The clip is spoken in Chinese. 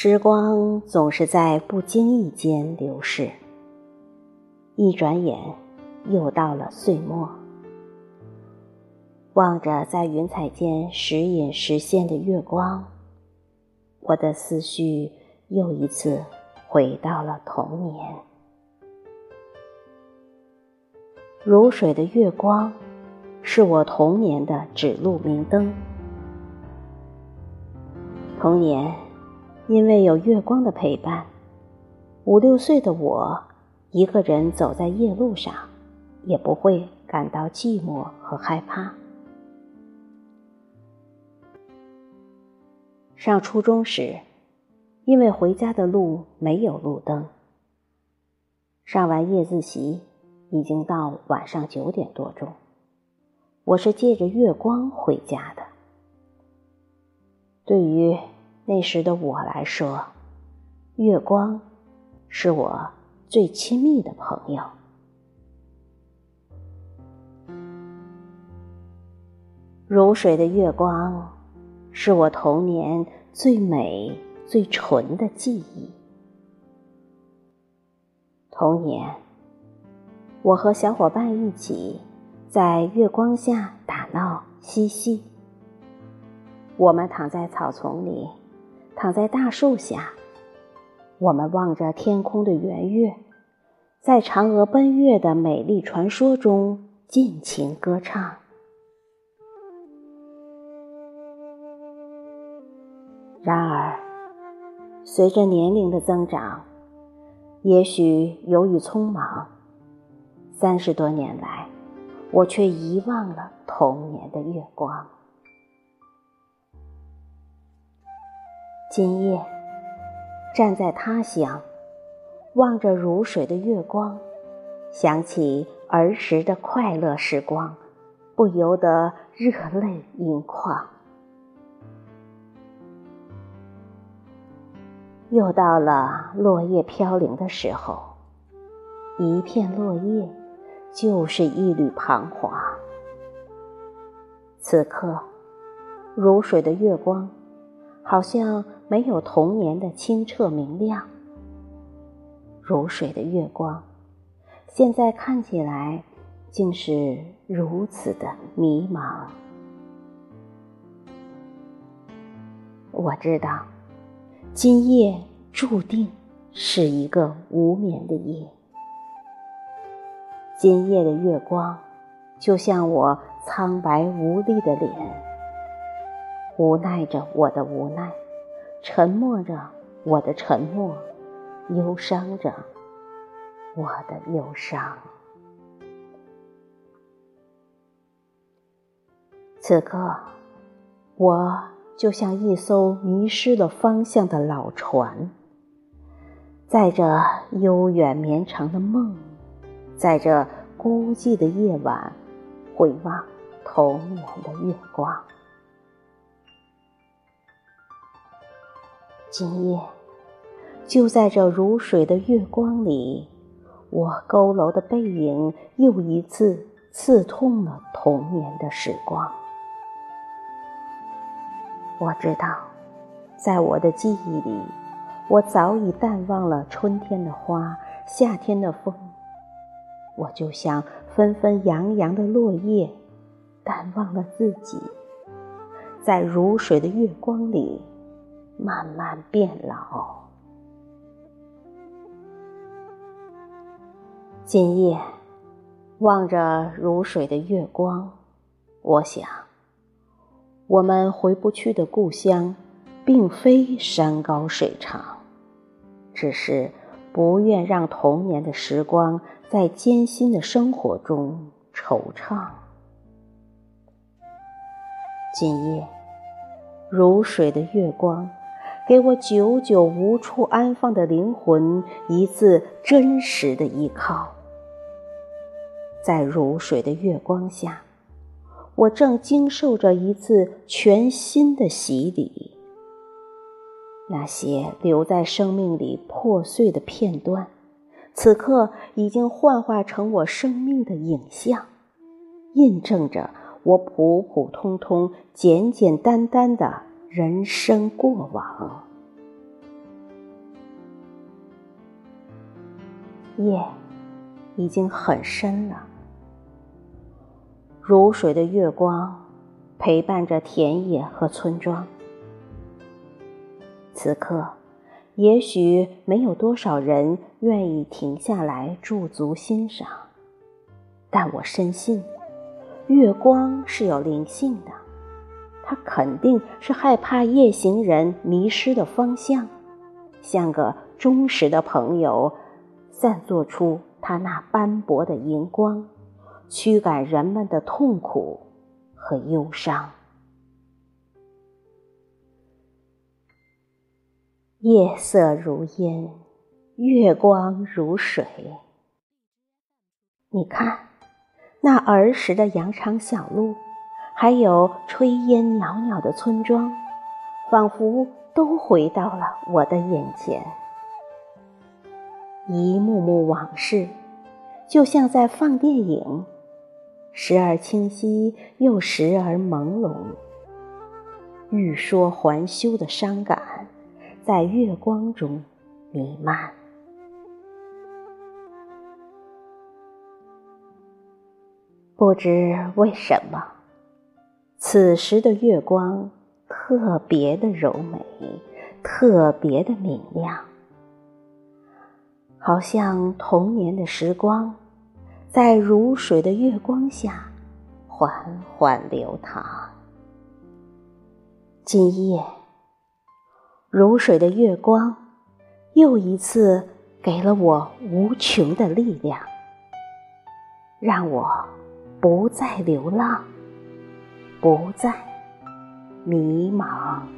时光总是在不经意间流逝，一转眼又到了岁末。望着在云彩间时隐时现的月光，我的思绪又一次回到了童年。如水的月光，是我童年的指路明灯。童年。因为有月光的陪伴，五六岁的我，一个人走在夜路上，也不会感到寂寞和害怕。上初中时，因为回家的路没有路灯，上完夜自习，已经到晚上九点多钟，我是借着月光回家的。对于。那时的我来说，月光是我最亲密的朋友。如水的月光，是我童年最美、最纯的记忆。童年，我和小伙伴一起在月光下打闹嬉戏。我们躺在草丛里。躺在大树下，我们望着天空的圆月，在嫦娥奔月的美丽传说中尽情歌唱。然而，随着年龄的增长，也许由于匆忙，三十多年来，我却遗忘了童年的月光。今夜，站在他乡，望着如水的月光，想起儿时的快乐时光，不由得热泪盈眶。又到了落叶飘零的时候，一片落叶就是一缕彷徨。此刻，如水的月光。好像没有童年的清澈明亮，如水的月光，现在看起来竟是如此的迷茫。我知道，今夜注定是一个无眠的夜。今夜的月光，就像我苍白无力的脸。无奈着我的无奈，沉默着我的沉默，忧伤着我的忧伤。此刻，我就像一艘迷失了方向的老船，载着悠远绵长的梦，在这孤寂的夜晚，回望童年的月光。今夜，就在这如水的月光里，我佝偻的背影又一次刺痛了童年的时光。我知道，在我的记忆里，我早已淡忘了春天的花，夏天的风。我就像纷纷扬扬的落叶，淡忘了自己，在如水的月光里。慢慢变老。今夜望着如水的月光，我想，我们回不去的故乡，并非山高水长，只是不愿让童年的时光在艰辛的生活中惆怅。今夜如水的月光。给我久久无处安放的灵魂一次真实的依靠，在如水的月光下，我正经受着一次全新的洗礼。那些留在生命里破碎的片段，此刻已经幻化成我生命的影像，印证着我普普通通、简简单单的。人生过往夜已经很深了。如水的月光陪伴着田野和村庄此刻也许没有多少人愿意停下来驻足欣赏但我深信月光是有灵性的。它肯定是害怕夜行人迷失的方向，像个忠实的朋友。散作出它那斑驳的荧光，驱赶人们的痛苦和忧伤。夜色如烟，月光如水。你看，那儿时的羊肠小路，还有炊烟袅袅的村庄，仿佛都回到了我的眼前。一幕幕往事，就像在放电影，时而清晰，又时而朦胧。欲说还休的伤感，在月光中弥漫。不知为什么，此时的月光特别的柔美，特别的明亮。好像童年的时光，在如水的月光下缓缓流淌。今夜，如水的月光又一次给了我无穷的力量，让我不再流浪，不再迷茫。